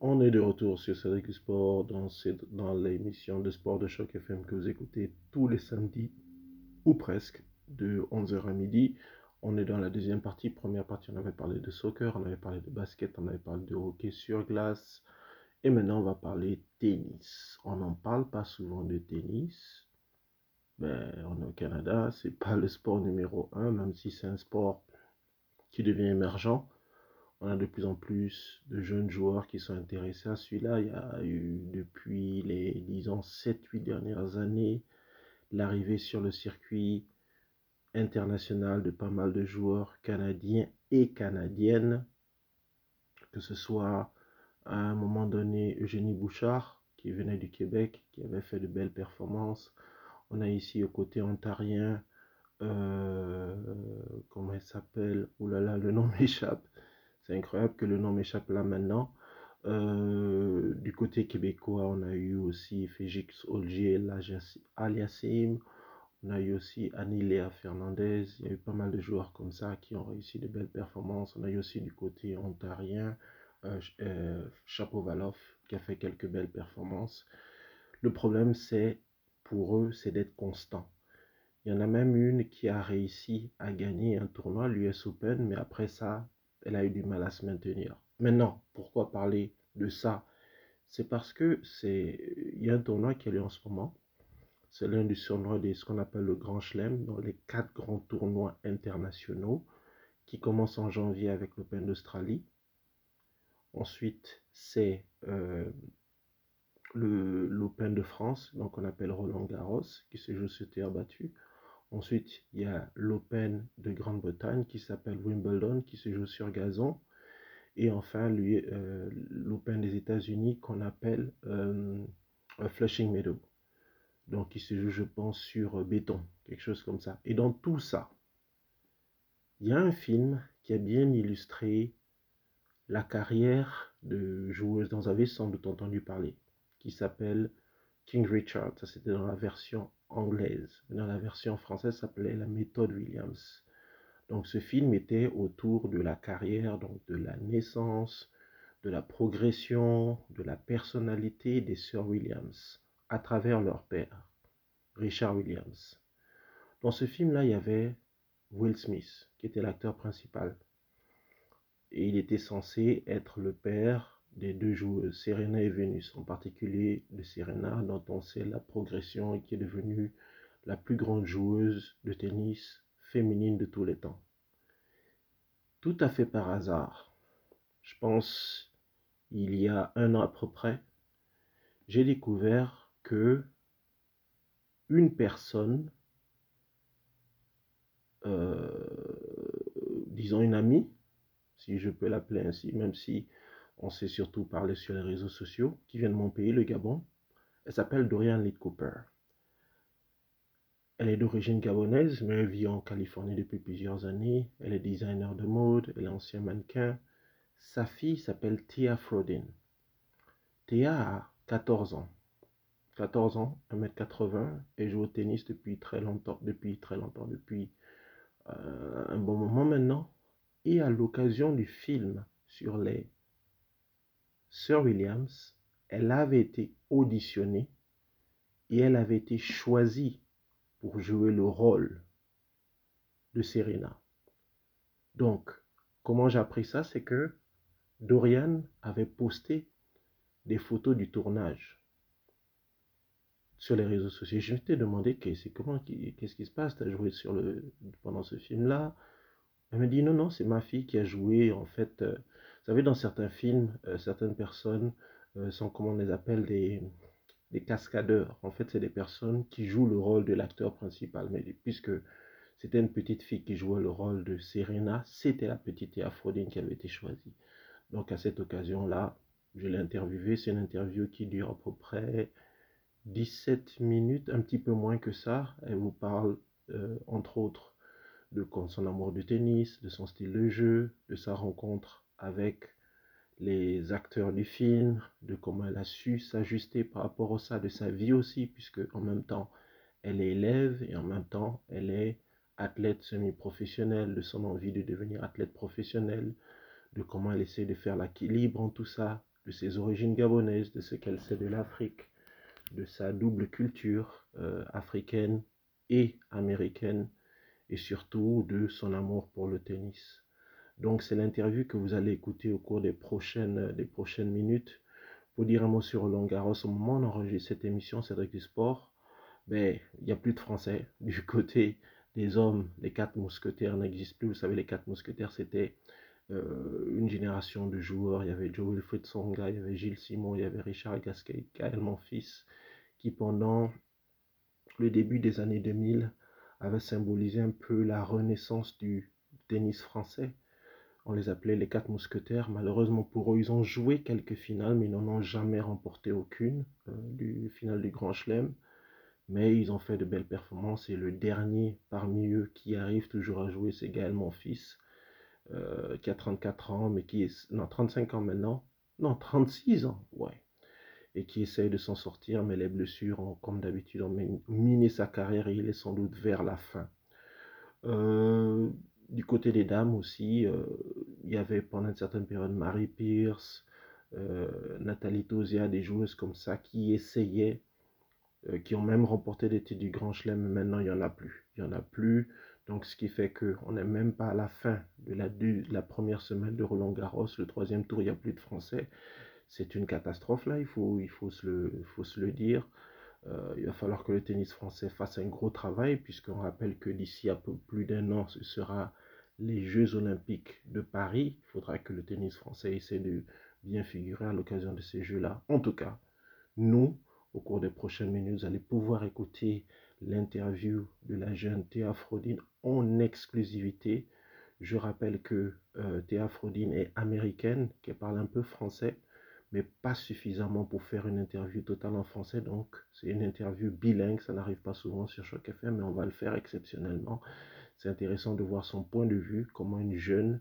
On est de retour sur Cédric Sport dans, dans l'émission de sport de choc FM que vous écoutez tous les samedis ou presque de 11h à midi. On est dans la deuxième partie. Première partie, on avait parlé de soccer, on avait parlé de basket, on avait parlé de hockey sur glace. Et maintenant, on va parler tennis. On n'en parle pas souvent de tennis. Ben, on est au Canada, c'est pas le sport numéro un, même si c'est un sport qui devient émergent on a de plus en plus de jeunes joueurs qui sont intéressés à celui-là. Il y a eu depuis les, disons, 7-8 dernières années, l'arrivée sur le circuit international de pas mal de joueurs canadiens et canadiennes, que ce soit à un moment donné Eugénie Bouchard, qui venait du Québec, qui avait fait de belles performances. On a ici au côté ontarien, euh, comment elle s'appelle? Ouh là là, le nom m'échappe. C'est incroyable que le nom m'échappe là maintenant. Euh, du côté québécois, on a eu aussi Félix Olgier, Aliasim. On a eu aussi Aniléa Fernandez. Il y a eu pas mal de joueurs comme ça qui ont réussi de belles performances. On a eu aussi du côté ontarien euh, euh Chapeau-Valoff qui a fait quelques belles performances. Le problème, c'est pour eux, c'est d'être constant. Il y en a même une qui a réussi à gagner un tournoi, l'US Open, mais après ça, elle a eu du mal à se maintenir. Maintenant, pourquoi parler de ça? C'est parce que c'est il y a un tournoi qui a lieu en ce moment. C'est l'un des tournois de ce qu'on appelle le Grand Chelem, dans les quatre grands tournois internationaux, qui commence en janvier avec l'Open d'Australie. Ensuite, c'est euh, l'Open de France, donc on appelle Roland Garros, qui se joue sur terre battue. Ensuite, il y a l'Open de Grande-Bretagne qui s'appelle Wimbledon, qui se joue sur gazon. Et enfin, euh, l'Open des États-Unis qu'on appelle euh, Flushing Meadow. Donc, qui se joue, je pense, sur béton, quelque chose comme ça. Et dans tout ça, il y a un film qui a bien illustré la carrière de joueuse dont vous avez sans doute entendu parler, qui s'appelle King Richard. Ça, c'était dans la version anglaise. Dans la version française, ça s'appelait La méthode Williams. Donc ce film était autour de la carrière, donc de la naissance, de la progression, de la personnalité des sœurs Williams à travers leur père, Richard Williams. Dans ce film-là, il y avait Will Smith, qui était l'acteur principal. Et il était censé être le père des deux joueuses, Serena et Venus, en particulier de Serena, dont on sait la progression et qui est devenue la plus grande joueuse de tennis féminine de tous les temps. Tout à fait par hasard, je pense il y a un an à peu près, j'ai découvert que une personne, euh, disons une amie, si je peux l'appeler ainsi, même si on sait surtout parler sur les réseaux sociaux, qui vient de mon pays, le Gabon. Elle s'appelle Dorian Lee Cooper. Elle est d'origine gabonaise, mais elle vit en Californie depuis plusieurs années. Elle est designer de mode, elle est ancien mannequin. Sa fille s'appelle Tia Frodin. Tia a 14 ans. 14 ans, 1m80, et joue au tennis depuis très longtemps, depuis très longtemps, depuis euh, un bon moment maintenant. Et à l'occasion du film sur les Sir Williams, elle avait été auditionnée et elle avait été choisie pour jouer le rôle de Serena. Donc, comment j'ai appris ça? C'est que Dorian avait posté des photos du tournage sur les réseaux sociaux. Je m'étais demandé qu'est-ce qui se passe, tu as joué sur le, pendant ce film-là? Elle me dit non, non, c'est ma fille qui a joué en fait. Vous savez, dans certains films, euh, certaines personnes euh, sont, comment on les appelle, des, cascadeurs. En fait, c'est des personnes qui jouent le rôle de l'acteur principal. Mais puisque c'était une petite fille qui jouait le rôle de Serena, c'était la petite Aphrodite qui avait été choisie. Donc, à cette occasion-là, je l'ai interviewée. C'est une interview qui dure à peu près 17 minutes, un petit peu moins que ça. Elle vous parle, euh, entre autres, de son amour du tennis, de son style de jeu, de sa rencontre avec les acteurs du film, de comment elle a su s'ajuster par rapport à ça, de sa vie aussi, puisque en même temps, elle est élève et en même temps, elle est athlète semi-professionnelle, de son envie de devenir athlète professionnelle, de comment elle essaie de faire l'équilibre en tout ça, de ses origines gabonaises, de ce qu'elle sait de l'Afrique, de sa double culture euh, africaine et américaine, et surtout de son amour pour le tennis. Donc c'est l'interview que vous allez écouter au cours des prochaines, des prochaines minutes. Pour dire un mot sur Roland au moment enregistre cette émission, Cédric du Sport, ben, il n'y a plus de Français. Du côté des hommes, les quatre mousquetaires n'existent plus. Vous savez, les quatre mousquetaires, c'était euh, une génération de joueurs. Il y avait Joe Wilfried Songa, il y avait Gilles Simon, il y avait Richard Gasquet, Gaël fils, qui pendant le début des années 2000 avait symbolisé un peu la renaissance du tennis français. On les appelait les quatre mousquetaires. Malheureusement pour eux, ils ont joué quelques finales, mais ils n'en ont jamais remporté aucune euh, du final du Grand Chelem. Mais ils ont fait de belles performances et le dernier parmi eux qui arrive toujours à jouer, c'est Gaël Monfils, euh, qui a 34 ans, mais qui est... Non, 35 ans maintenant. Non, 36 ans, ouais. Et qui essaye de s'en sortir, mais les blessures ont, comme d'habitude, miné sa carrière et il est sans doute vers la fin. Euh, du côté des dames aussi, euh, il y avait pendant une certaine période Marie Pierce, euh, Nathalie Tosia, des joueuses comme ça qui essayaient, euh, qui ont même remporté des titres du Grand Chelem, mais maintenant il n'y en a plus. Il n'y en a plus. Donc ce qui fait qu'on n'est même pas à la fin de la, première semaine de Roland Garros. Le troisième tour, il n'y a plus de Français. C'est une catastrophe là, il faut, il faut se le dire. Euh, il va falloir que le tennis français fasse un gros travail, puisqu'on rappelle que d'ici à peu plus d'un an, ce sera les Jeux olympiques de Paris. Il faudra que le tennis français essaie de bien figurer à l'occasion de ces Jeux-là. En tout cas, nous, au cours des prochaines minutes, vous allez pouvoir écouter l'interview de la jeune Théa Frodine en exclusivité. Je rappelle que euh, Théa Frodine est américaine, qu'elle parle un peu français mais pas suffisamment pour faire une interview totale en français. Donc, c'est une interview bilingue. Ça n'arrive pas souvent sur Choc FM, mais on va le faire exceptionnellement. C'est intéressant de voir son point de vue, comment une jeune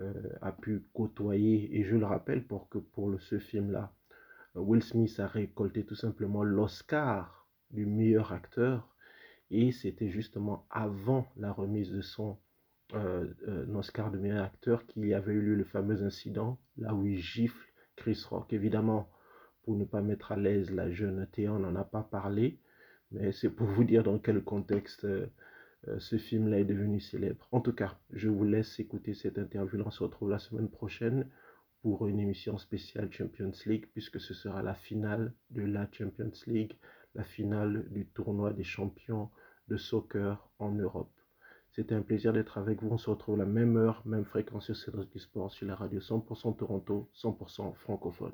euh, a pu côtoyer. Et je le rappelle pour que pour ce film-là, euh, Will Smith a récolté tout simplement l'Oscar du meilleur acteur. Et c'était justement avant la remise de son euh, Oscar de meilleur acteur qu'il y avait eu le fameux incident, là où il gifle Chris Rock. Évidemment, pour ne pas mettre à l'aise la jeune Théa, on n'en a pas parlé, mais c'est pour vous dire dans quel contexte euh, euh, ce film-là est devenu célèbre. En tout cas, je vous laisse écouter cette interview. On se retrouve la semaine prochaine pour une émission spéciale Champions League, puisque ce sera la finale de la Champions League, la finale du tournoi des champions de soccer en Europe. C'était un plaisir d'être avec vous. On se retrouve à la même heure, même fréquence sur Cédric Sport sur la radio 100% Toronto, 100% francophone.